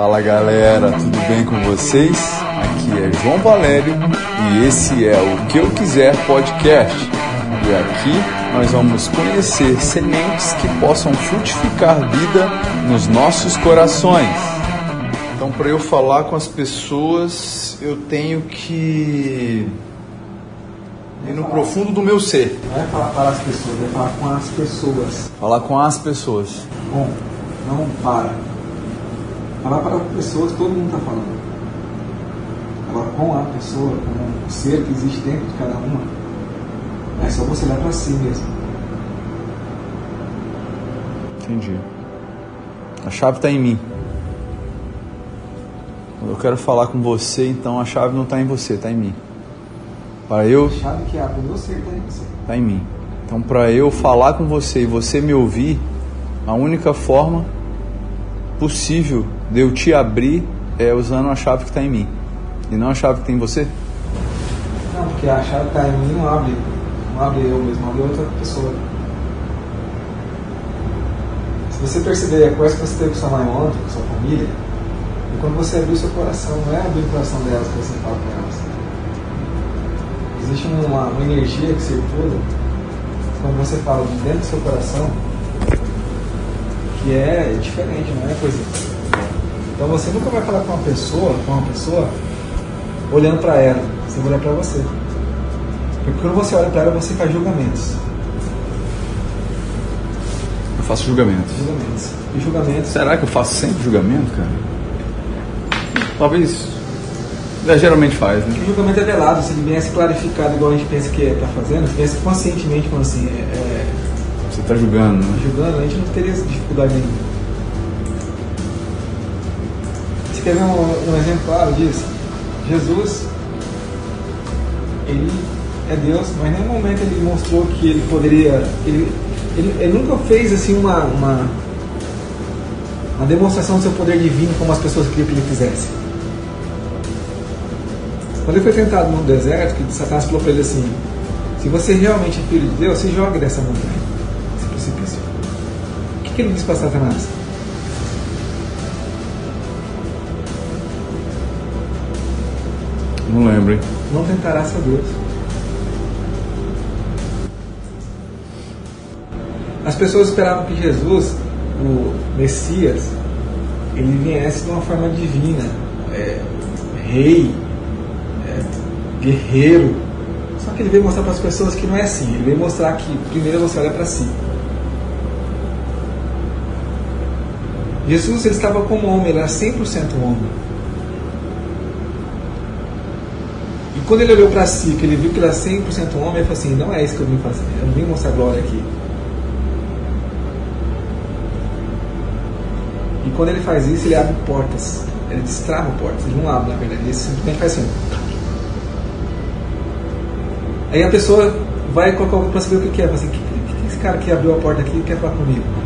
Fala galera, tudo bem com vocês? Aqui é João Valério e esse é o Que Eu Quiser Podcast. E aqui nós vamos conhecer sementes que possam frutificar vida nos nossos corações. Então, para eu falar com as pessoas, eu tenho que ir no profundo do meu ser. Não é falar para as pessoas, é falar com as pessoas. Falar com as pessoas. Com, não para. Falar para pessoas, todo mundo está falando. Agora, com a pessoa, com o ser que existe dentro de cada uma, é só você olhar para si mesmo. Entendi. A chave está em mim. Quando eu quero falar com você, então a chave não está em você, está em mim. Para eu. A chave que abre você está em você. Está em mim. Então, para eu falar com você e você me ouvir, a única forma possível de eu te abrir é usando a chave que está em mim e não a chave que tem em você? Não, porque a chave que está em mim não abre, não abre eu mesmo, abre outra pessoa. Se você perceber a conversa que você teve com sua mãe ontem, com sua família, e quando você abrir o seu coração, não é abrir o coração delas que você fala com elas. Existe uma, uma energia que circula quando você fala de dentro do seu coração que é diferente, não é coisa. Então você nunca vai falar com uma pessoa, com uma pessoa, olhando para ela, você vai olhar para você. Porque quando você olha para ela, você faz julgamentos. Eu faço julgamentos. Julgamentos. E julgamentos. Será que eu faço sempre julgamento, cara? Talvez. É, geralmente faz, né? O julgamento é velado, se ele viesse clarificado igual a gente pensa que está fazendo, se viesse conscientemente, como assim, é, é, Você está julgando, né? julgando, a gente não teria essa dificuldade nenhuma. Você quer ver um, um exemplo claro disso? Jesus, ele é Deus, mas em nenhum momento ele mostrou que ele poderia. Ele, ele, ele nunca fez assim uma, uma, uma demonstração do seu poder divino como as pessoas queriam que ele fizesse. Quando ele foi tentado no deserto, que Satanás falou para ele assim: Se você realmente é filho de Deus, se jogue dessa montanha, desse precipício. O que, que ele disse para Satanás? Não lembro, hein? Não tentarás a Deus. As pessoas esperavam que Jesus, o Messias, ele viesse de uma forma divina, é, rei, é, guerreiro. Só que ele veio mostrar para as pessoas que não é assim. Ele veio mostrar que primeiro você olha para si. Jesus ele estava como homem, ele era 100% homem. E quando ele olhou para si, que ele viu que ele era 100% homem, ele falou assim: Não é isso que eu vim fazer, eu não vim mostrar glória aqui. E quando ele faz isso, ele abre portas, ele destrava portas, ele não abre na verdade, ele simplesmente faz assim. Aí a pessoa vai colocar para saber o que, é, fala assim: O que, que, que esse cara que abriu a porta aqui quer falar comigo?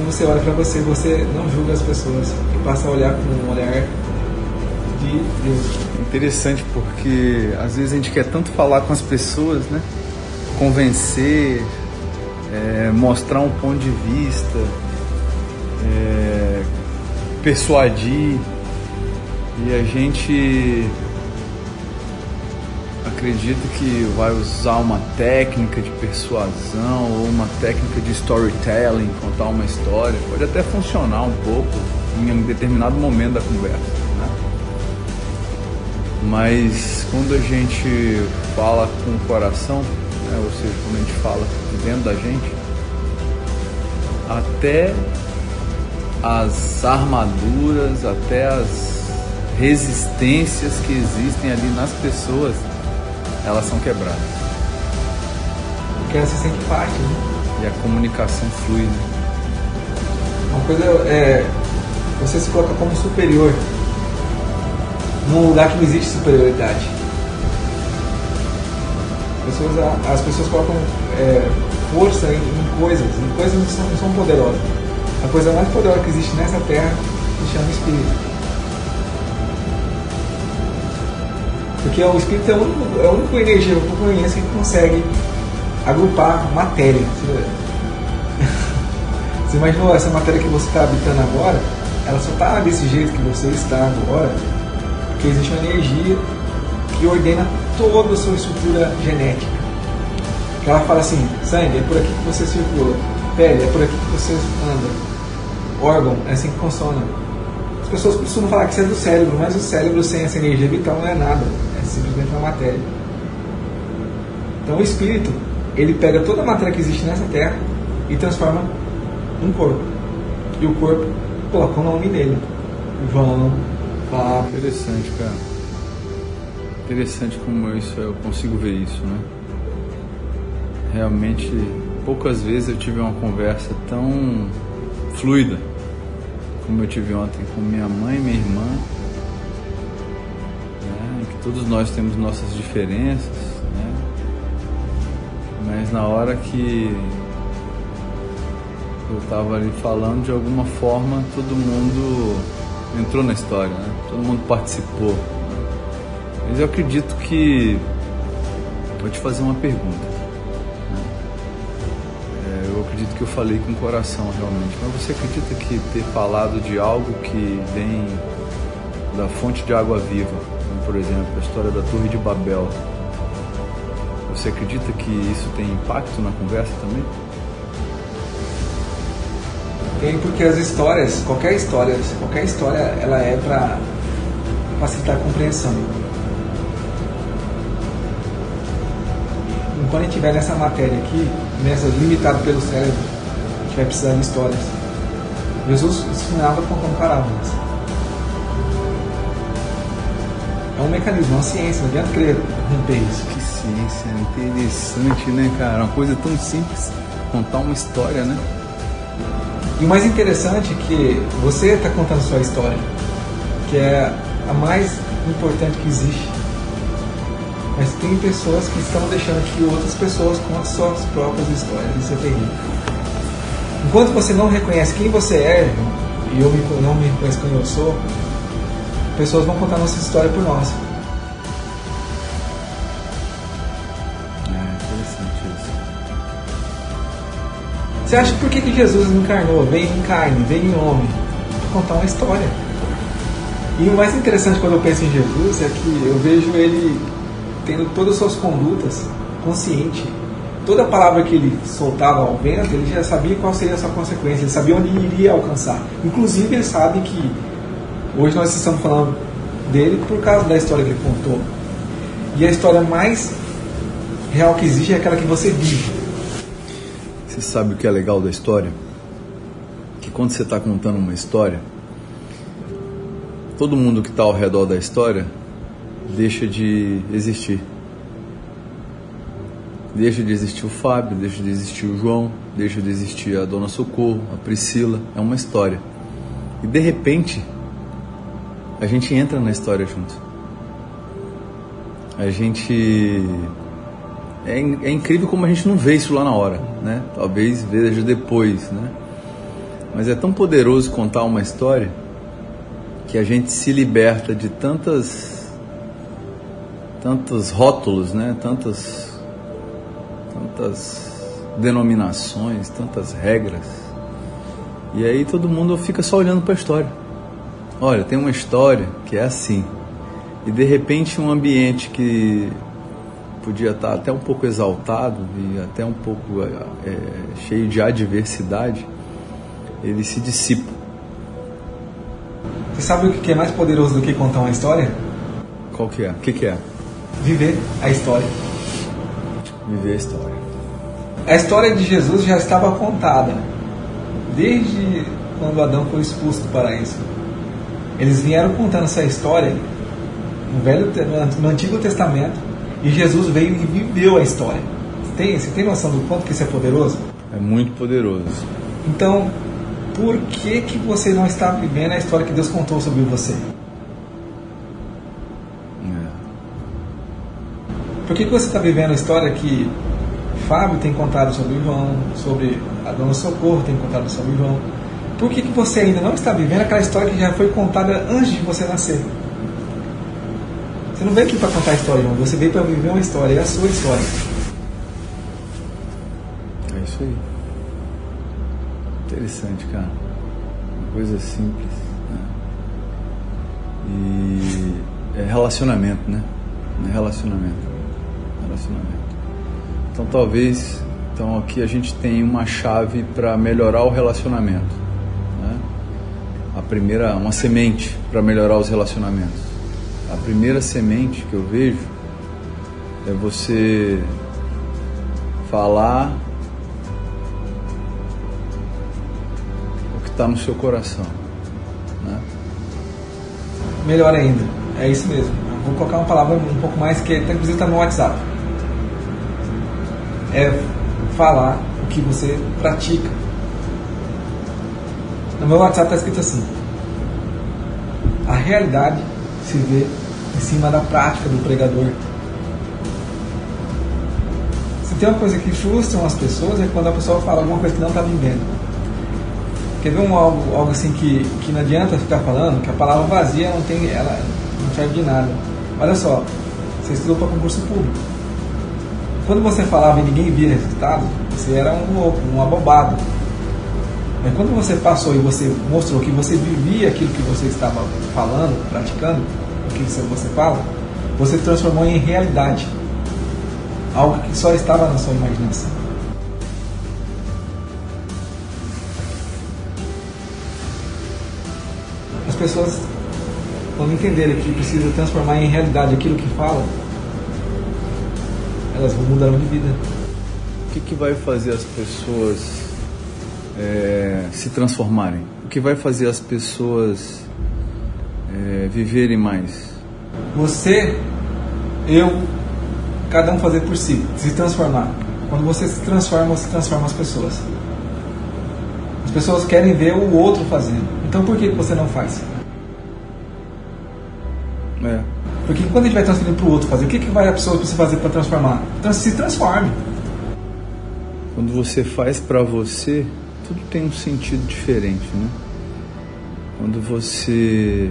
Quando você olha para você, você não julga as pessoas e passa a olhar com um olhar de Deus. Interessante porque às vezes a gente quer tanto falar com as pessoas, né? Convencer, é, mostrar um ponto de vista, é, persuadir. E a gente acredita que vai usar uma técnica de persuasão ou uma técnica de storytelling, contar uma história. Pode até funcionar um pouco em um determinado momento da conversa. Né? Mas quando a gente fala com o coração, né, ou seja, quando a gente fala de dentro da gente, até as armaduras, até as resistências que existem ali nas pessoas, elas são quebradas. Porque ela se sente parte, né? E a comunicação flui. Né? Uma coisa é você se coloca como superior num lugar que não existe superioridade. As pessoas, as pessoas colocam é, força em, em, coisas, em coisas que não são, não são poderosas. A coisa mais poderosa que existe nessa terra se chama Espírito. Porque o Espírito é a única, é a única energia que eu conheço que consegue agrupar matéria. Você imaginou essa matéria que você está habitando agora? Ela só está desse jeito que você está agora porque existe uma energia que ordena toda a sua estrutura genética. Que ela fala assim, sangue, é por aqui que você circula, pele, é por aqui que você anda, órgão, é assim que funciona. As pessoas costumam falar que isso é do cérebro, mas o cérebro sem essa energia vital não é nada, simplesmente uma matéria. Então o espírito, ele pega toda a matéria que existe nessa terra e transforma num corpo. E o corpo coloca o nome nele. João, Fábio. Interessante, cara. Interessante como isso eu consigo ver isso, né? Realmente, poucas vezes eu tive uma conversa tão fluida como eu tive ontem com minha mãe e minha irmã, todos nós temos nossas diferenças, né? mas na hora que eu estava ali falando, de alguma forma todo mundo entrou na história, né? todo mundo participou. Mas eu acredito que. Vou te fazer uma pergunta. Né? É, eu acredito que eu falei com o coração realmente. Mas você acredita que ter falado de algo que vem da fonte de água viva, por exemplo a história da Torre de Babel, você acredita que isso tem impacto na conversa também? Tem porque as histórias, qualquer história, qualquer história, ela é para facilitar a compreensão. Enquanto a gente estiver nessa matéria aqui, nessa limitado pelo cérebro, a gente vai precisar de histórias. Jesus ensinava contando parábolas. É um mecanismo, é uma ciência, não adianta querer romper isso. Que ciência interessante, né, cara? Uma coisa tão simples, contar uma história, né? E o mais interessante é que você está contando sua história, que é a mais importante que existe. Mas tem pessoas que estão deixando que outras pessoas contem suas próprias histórias. Isso é terrível. Enquanto você não reconhece quem você é, e eu não me reconheço quem eu sou, pessoas vão contar nossa história por nós. É interessante isso. Você acha por que, que Jesus encarnou, veio em carne, veio em homem? Para contar uma história. E o mais interessante quando eu penso em Jesus é que eu vejo ele tendo todas as suas condutas consciente. Toda palavra que ele soltava ao vento, ele já sabia qual seria a sua consequência, ele sabia onde iria alcançar. Inclusive, ele sabe que hoje nós estamos falando dele por causa da história que ele contou. E a história mais real que existe é aquela que você vive. Você sabe o que é legal da história? Que quando você está contando uma história, todo mundo que está ao redor da história deixa de existir. Deixa de existir o Fábio, deixa de existir o João, deixa de existir a Dona Socorro, a Priscila. É uma história. E de repente, a gente entra na história junto. A gente é, é, incrível como a gente não vê isso lá na hora, né? Talvez veja depois, né? Mas é tão poderoso contar uma história que a gente se liberta de tantas tantos rótulos, né? Tantas tantas denominações, tantas regras. E aí todo mundo fica só olhando para a história. Olha, tem uma história que é assim. E de repente um ambiente que podia estar até um pouco exaltado e até um pouco é, cheio de adversidade, ele se dissipa. Você sabe o que é mais poderoso do que contar uma história? Qual que é? O que, que é? Viver a história. Viver a história. A história de Jesus já estava contada desde quando Adão foi expulso do paraíso. Eles vieram contando essa história no, Velho, no Antigo Testamento e Jesus veio e viveu a história. Você tem, você tem noção do quanto que isso é poderoso? É muito poderoso. Então, por que, que você não está vivendo a história que Deus contou sobre você? É. Por que, que você está vivendo a história que Fábio tem contado sobre o João, sobre a Dona Socorro tem contado sobre o João? Por que, que você ainda não está vivendo aquela história que já foi contada antes de você nascer? Você não veio aqui para contar a história, João. Você veio para viver uma história, é a sua história. É isso aí. Interessante, cara. Uma coisa simples. Né? E é relacionamento, né? É relacionamento. Relacionamento. Então talvez então aqui a gente tem uma chave para melhorar o relacionamento. A primeira, uma semente para melhorar os relacionamentos. A primeira semente que eu vejo é você falar o que está no seu coração. Né? Melhor ainda, é isso mesmo. Vou colocar uma palavra um pouco mais que inclusive está no WhatsApp. É falar o que você pratica. No meu WhatsApp está escrito assim: a realidade se vê em cima da prática do pregador. Se tem uma coisa que frustra as pessoas é quando a pessoa fala alguma coisa que não está vivendo. Quer ver um, algo, algo assim que, que não adianta ficar falando, que a palavra vazia não tem, ela não serve de nada. Olha só, você estudou para concurso público. Quando você falava e ninguém via resultado, você era um louco, um abobado. Mas quando você passou e você mostrou que você vivia aquilo que você estava falando, praticando, o que você fala, você transformou em realidade. Algo que só estava na sua imaginação. As pessoas, quando entenderem que precisa transformar em realidade aquilo que falam, elas vão mudar de vida. O que, que vai fazer as pessoas é, se transformarem? O que vai fazer as pessoas é, viverem mais? Você, eu, cada um fazer por si, se transformar. Quando você se transforma, você transforma as pessoas. As pessoas querem ver o outro fazendo. Então por que você não faz? É. Porque quando a gente vai transferindo para o outro fazer, o que, que vai a pessoa precisa fazer para transformar? Então, se transforme. Quando você faz para você, tudo tem um sentido diferente, né? Quando você,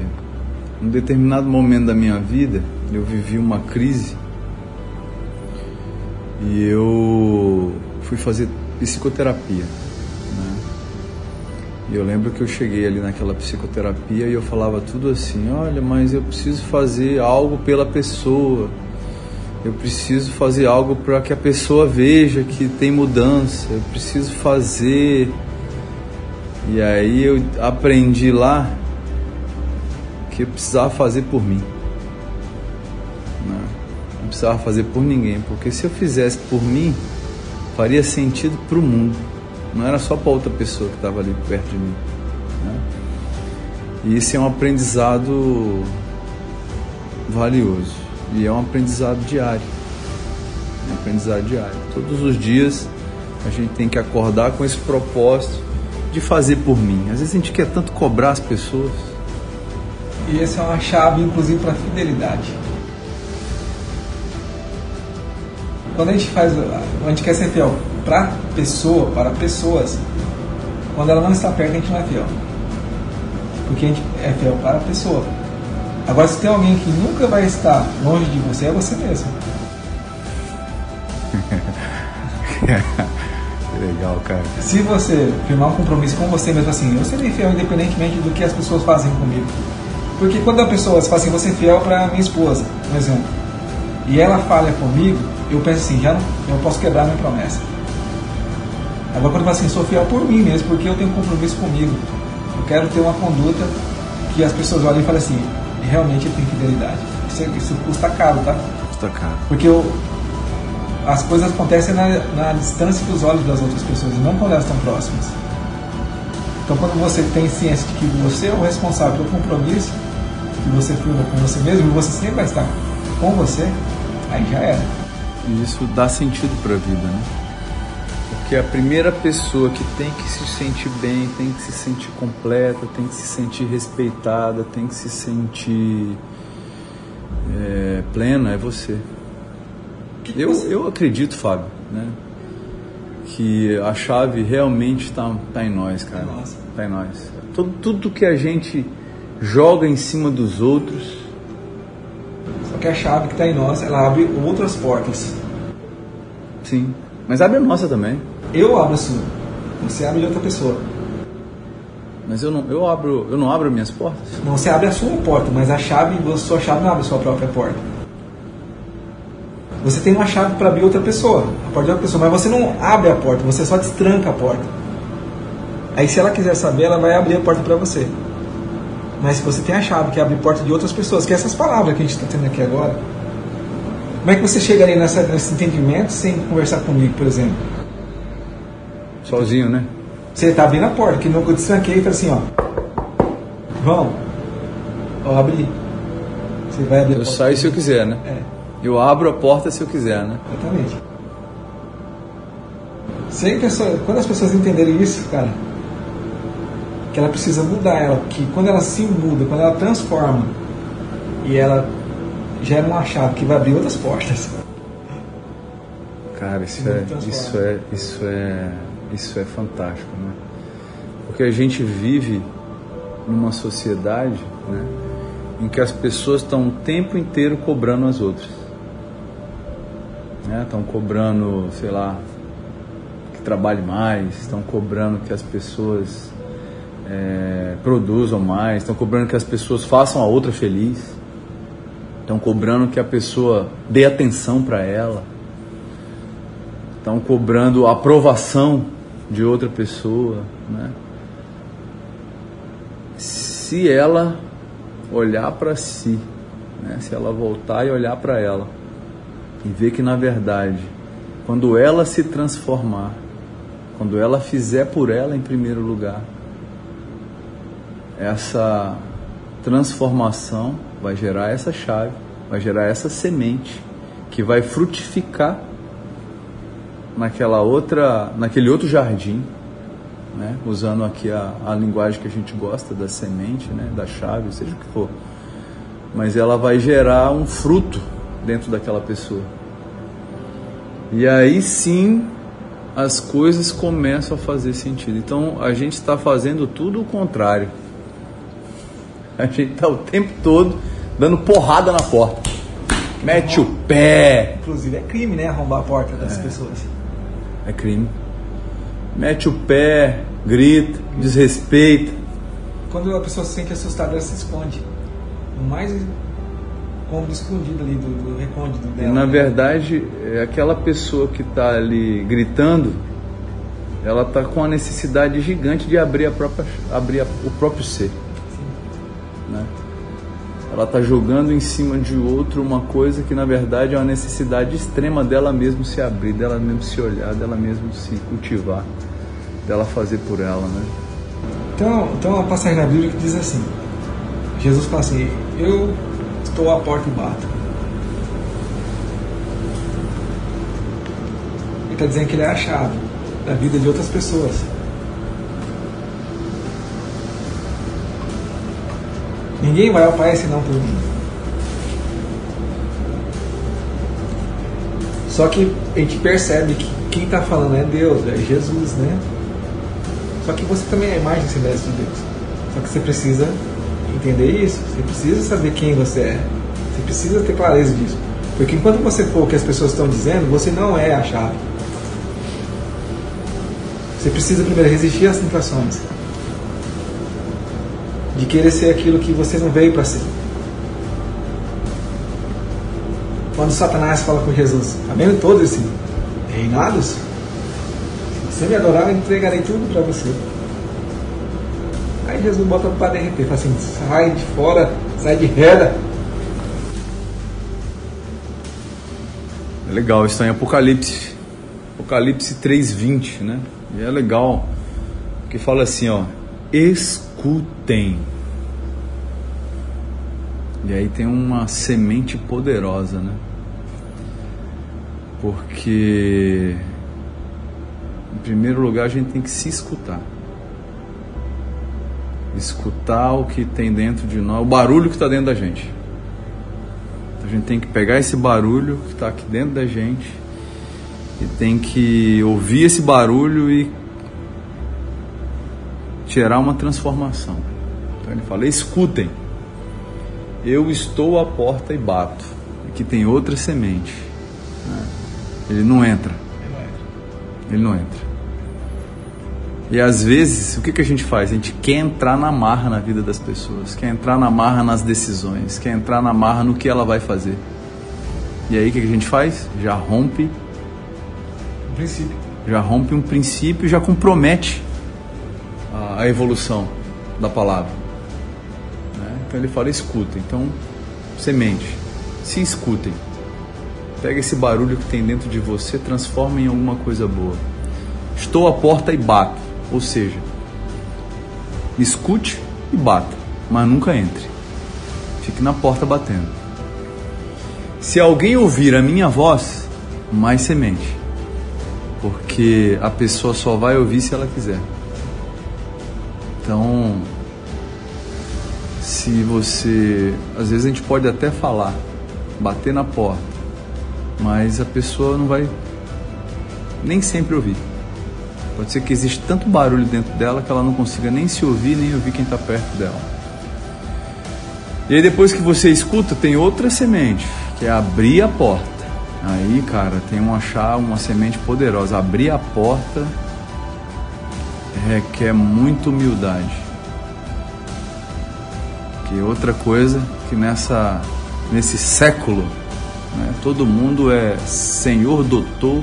em um determinado momento da minha vida, eu vivi uma crise e eu fui fazer psicoterapia. Né? E eu lembro que eu cheguei ali naquela psicoterapia e eu falava tudo assim: olha, mas eu preciso fazer algo pela pessoa. Eu preciso fazer algo para que a pessoa veja que tem mudança. Eu preciso fazer. E aí eu aprendi lá que eu precisava fazer por mim. Não, não precisava fazer por ninguém, porque se eu fizesse por mim, faria sentido para o mundo. Não era só para outra pessoa que estava ali perto de mim. Né? E isso é um aprendizado valioso. E é um aprendizado diário. É um aprendizado diário. Todos os dias a gente tem que acordar com esse propósito de fazer por mim. Às vezes a gente quer tanto cobrar as pessoas. E essa é uma chave, inclusive, para fidelidade. Quando a gente faz, a gente quer ser fiel para pessoa, para pessoas, quando ela não está perto, a gente não é fiel. Porque a gente é fiel para a pessoa. Agora, se tem alguém que nunca vai estar longe de você, é você mesmo. Legal, cara. Se você firmar um compromisso com você mesmo assim, eu serei fiel independentemente do que as pessoas fazem comigo. Porque quando a pessoa fala assim, você é fiel para minha esposa, por exemplo, e ela falha comigo, eu penso assim, já não, eu posso quebrar minha promessa. Agora quando eu falo assim, sou fiel por mim mesmo, porque eu tenho um compromisso comigo. Eu quero ter uma conduta que as pessoas olhem e falem assim, realmente ele tem fidelidade. Isso, isso custa caro, tá? Custa caro. Porque eu, as coisas acontecem na, na distância dos olhos das outras pessoas, não quando elas estão próximas. Então quando você tem ciência de que você é o responsável pelo compromisso que você firma com você mesmo, você sempre vai estar com você, aí já era. E isso dá sentido para a vida, né? Porque a primeira pessoa que tem que se sentir bem, tem que se sentir completa, tem que se sentir respeitada, tem que se sentir é, plena é você. Eu, eu acredito, Fábio, né? Que a chave realmente está tá em nós, cara. Nossa. Tá em nós. Tudo, tudo que a gente joga em cima dos outros, Só que a chave que está em nós, ela abre outras portas. sim. Mas abre a nossa também. Eu abro a sua. Você abre de outra pessoa. Mas eu não, eu abro, eu não abro minhas portas? Não, você abre a sua porta, mas a chave, a sua chave não abre a sua própria porta. Você tem uma chave para abrir outra pessoa, a porta de outra pessoa, mas você não abre a porta, você só destranca a porta. Aí se ela quiser saber, ela vai abrir a porta para você. Mas se você tem a chave que abre a porta de outras pessoas, que é essas palavras que a gente está tendo aqui agora, como é que você chegaria nessa, nesse entendimento sem conversar comigo, por exemplo? Sozinho, né? Você está abrindo a porta, que não eu destranquei e falei assim, ó. Vamos. Ó, abri. Você vai abrir Eu saio se eu quiser, né? É, Eu abro a porta se eu quiser, né? exatamente. Se a pessoa, quando as pessoas entenderem isso, cara, que ela precisa mudar ela, que quando ela se muda, quando ela transforma e ela gera uma chave que vai abrir outras portas. Cara, isso é, isso é, isso é, isso é fantástico, né? Porque a gente vive numa sociedade, né, em que as pessoas estão o tempo inteiro cobrando as outras, né? Estão cobrando, sei lá, que trabalhe mais, estão cobrando que as pessoas é, produzam mais, estão cobrando que as pessoas façam a outra feliz, estão cobrando que a pessoa dê atenção para ela estão cobrando a aprovação de outra pessoa, né? Se ela olhar para si, né? Se ela voltar e olhar para ela e ver que na verdade, quando ela se transformar, quando ela fizer por ela em primeiro lugar, essa transformação vai gerar essa chave, vai gerar essa semente que vai frutificar naquela outra, naquele outro jardim, né? usando aqui a, a linguagem que a gente gosta da semente, né? da chave, seja o que for. Mas ela vai gerar um fruto dentro daquela pessoa. E aí sim as coisas começam a fazer sentido. Então a gente está fazendo tudo o contrário. A gente está o tempo todo dando porrada na porta. Mete o pé, Inclusive é crime, né? Arrombar a porta das pessoas. É crime. Mete o pé, grita, desrespeita. Quando a pessoa se sente assustada, ela se esconde. O mais cômodo escondido ali do, do recôndito E dela. na né? verdade, é aquela pessoa que está ali gritando, ela está com a necessidade gigante de abrir, a própria, abrir a- o próprio ser. Né? Ela está jogando em cima de outro uma coisa que na verdade é uma necessidade extrema dela mesmo se abrir, dela mesmo se olhar, dela mesmo se cultivar, dela fazer por ela. Né? Então, então uma passagem na Bíblia que diz assim: Jesus fala assim, eu estou à porta e bato. Ele está dizendo que ele é a chave da vida de outras pessoas. Ninguém vai ao Pai senão por mim. Só que a gente percebe que quem está falando é Deus, é Jesus, né? Só que você também é a imagem e semelhança de Deus. Só que você precisa entender isso. Você precisa saber quem você é. Você precisa ter clareza disso. Porque enquanto você for o que as pessoas estão dizendo, você não é a chave. Você precisa primeiro resistir às tentações. De querer ser aquilo que você não veio para ser. Quando Satanás fala com Jesus, tá vendo todos esses reinados? Se você me adorar, eu entregarei tudo para você. Aí Jesus bota para derreter, fala assim, sai de fora, sai de reda. É legal, está em Apocalipse. Apocalipse 3:20, né? E é legal que fala assim, ó, escutem. E aí tem uma semente poderosa, né? Porque em primeiro lugar a gente tem que se escutar. Escutar o que tem dentro de nós, o barulho que está dentro da gente. A gente tem que pegar esse barulho que está aqui dentro da gente e tem que ouvir esse barulho e gerar uma transformação. Então ele fala: escutem, eu estou à porta e bato. Aqui tem outra semente. né? Ele não entra. Ele não entra. E às vezes, o que, que a gente faz? A gente quer entrar na marra na vida das pessoas, quer entrar na marra nas decisões, quer entrar na marra no que ela vai fazer. E aí o que, que a gente faz? Já rompe. Um princípio. Já rompe um princípio e já compromete a, a evolução da palavra. Né? Então ele fala: escuta. Então, semente. Se escutem. Pega esse barulho que tem dentro de você, transforma em alguma coisa boa. Estou à porta e bato. Ou seja, escute e bata, mas nunca entre. Fique na porta batendo. Se alguém ouvir a minha voz, mais semente. Porque a pessoa só vai ouvir se ela quiser. Então, se você. Às vezes a gente pode até falar, bater na porta, mas a pessoa não vai nem sempre ouvir. Pode ser que exista tanto barulho dentro dela que ela não consiga nem se ouvir, nem ouvir quem está perto dela. E aí depois que você escuta, tem outra semente, que é abrir a porta. Aí, cara, tem um achar uma semente poderosa. Abrir a porta requer muita humildade. Que outra coisa que nessa nesse século, né, todo mundo é senhor doutor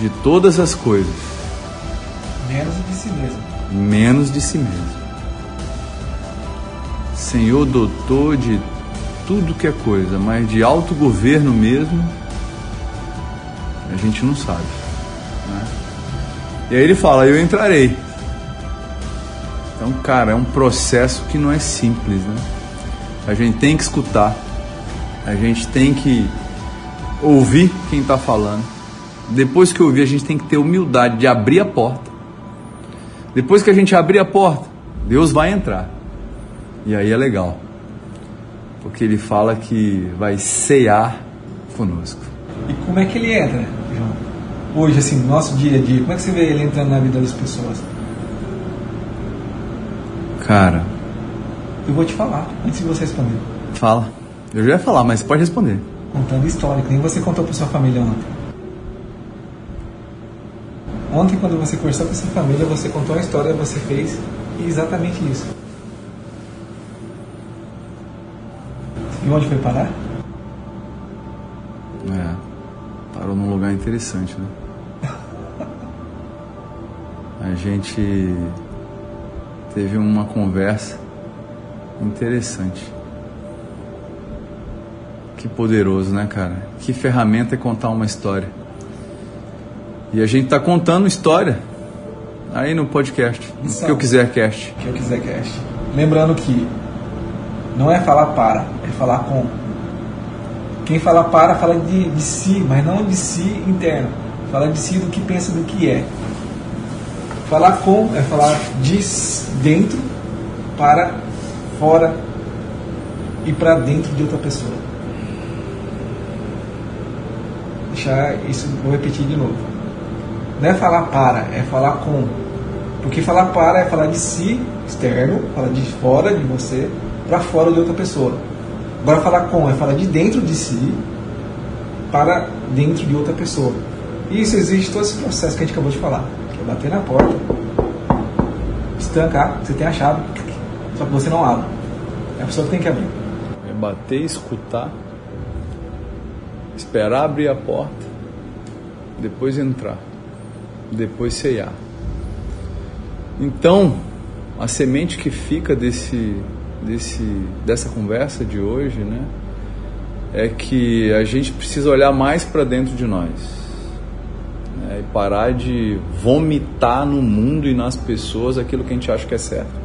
de todas as coisas. Menos de si mesmo. Menos de si mesmo. Senhor doutor de tudo que é coisa, mas de autogoverno mesmo, a gente não sabe. Né? E aí ele fala: Eu entrarei. Então, cara, é um processo que não é simples, né? A gente tem que escutar, a gente tem que ouvir quem está falando. Depois que ouvir, a gente tem que ter humildade de abrir a porta depois que a gente abrir a porta, Deus vai entrar. E aí é legal. Porque ele fala que vai cear conosco. E como é que ele entra, João? Hoje, assim, no nosso dia a dia, como é que você vê ele entrando na vida das pessoas? Cara. Eu vou te falar, antes de você responder. Fala. Eu já ia falar, mas pode responder. Contando história, que nem você contou para sua família ontem. Ontem, quando você conversou com essa família, você contou a história, você fez exatamente isso. E onde foi parar? É, parou num lugar interessante, né? A gente teve uma conversa interessante. Que poderoso, né, cara? Que ferramenta é contar uma história. E a gente está contando história aí no podcast, no que eu quiser cast. Que eu quiser cast. Lembrando que não é falar para, é falar com. Quem fala para fala de, de si, mas não de si interno. Fala de si do que pensa do que é. Falar com é falar de dentro para fora e para dentro de outra pessoa. Deixar isso, vou repetir de novo não é falar para, é falar com. Porque falar para é falar de si, externo, falar de fora de você, para fora de outra pessoa. Agora falar com é falar de dentro de si para dentro de outra pessoa. E isso existe todo esse processo que a gente acabou de falar. Que é bater na porta, estancar, você tem a chave, só que você não abre. É a pessoa que tem que abrir. É bater, escutar, esperar abrir a porta, depois entrar depois ceiar. Então, a semente que fica desse, desse, dessa conversa de hoje, né, é que a gente precisa olhar mais para dentro de nós né, e parar de vomitar no mundo e nas pessoas aquilo que a gente acha que é certo.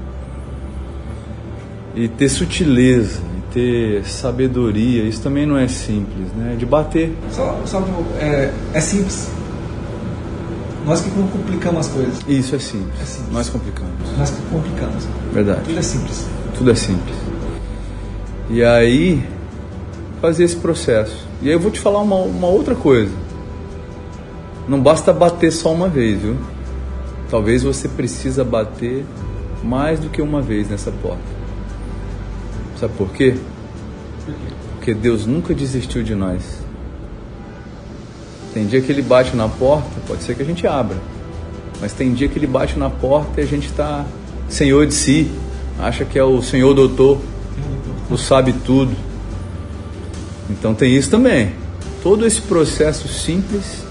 E ter sutileza, ter sabedoria, isso também não é simples, né? De bater. Só, só é, é simples nós que complicamos as coisas. Isso é simples. É simples. Nós complicamos. Nós que complicamos. Verdade. Tudo é simples. Tudo é simples. E aí, fazer esse processo. E aí eu vou te falar uma, uma outra coisa. Não basta bater só uma vez, viu? Talvez você precisa bater mais do que uma vez nessa porta. Sabe por quê? Por quê? Porque Deus nunca desistiu de nós. Tem dia que ele bate na porta, pode ser que a gente abra. Mas tem dia que ele bate na porta e a gente está senhor de si, acha que é o senhor doutor, o sabe tudo. Então tem isso também. Todo esse processo simples,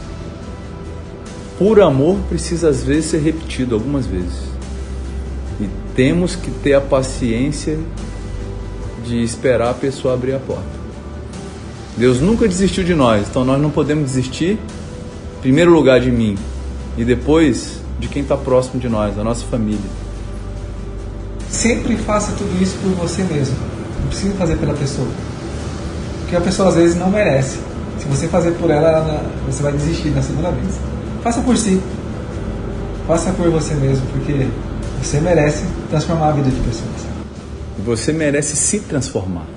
por amor, precisa às vezes ser repetido algumas vezes. E temos que ter a paciência de esperar a pessoa abrir a porta. Deus nunca desistiu de nós, então nós não podemos desistir, em primeiro lugar, de mim e depois de quem está próximo de nós, da nossa família. Sempre faça tudo isso por você mesmo, não precisa fazer pela pessoa, porque a pessoa às vezes não merece. Se você fazer por ela, ela você vai desistir na segunda vez. Faça por si, faça por você mesmo, porque você merece transformar a vida de pessoas. Você merece se transformar.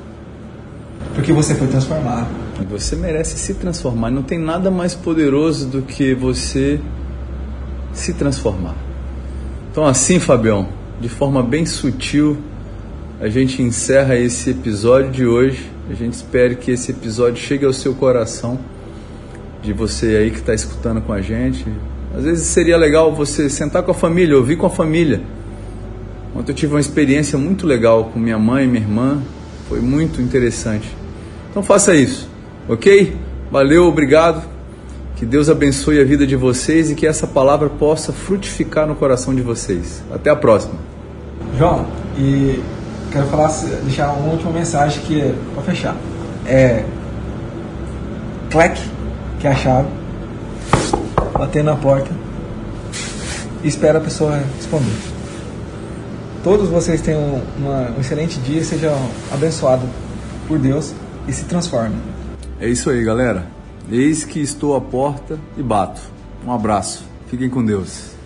Porque você foi transformado. Você merece se transformar. Não tem nada mais poderoso do que você se transformar. Então, assim, Fabião, de forma bem sutil, a gente encerra esse episódio de hoje. A gente espera que esse episódio chegue ao seu coração, de você aí que está escutando com a gente. Às vezes seria legal você sentar com a família, ouvir com a família. Ontem eu tive uma experiência muito legal com minha mãe e minha irmã, foi muito interessante. Então faça isso, ok? Valeu, obrigado. Que Deus abençoe a vida de vocês e que essa palavra possa frutificar no coração de vocês. Até a próxima. João, e quero falar, deixar uma última mensagem que é para fechar. É clack, que é a chave, bater na porta e espera a pessoa responder. Todos vocês tenham uma, um excelente dia, sejam abençoados por Deus e se transforme. É isso aí, galera. Eis que estou à porta e bato. Um abraço. Fiquem com Deus.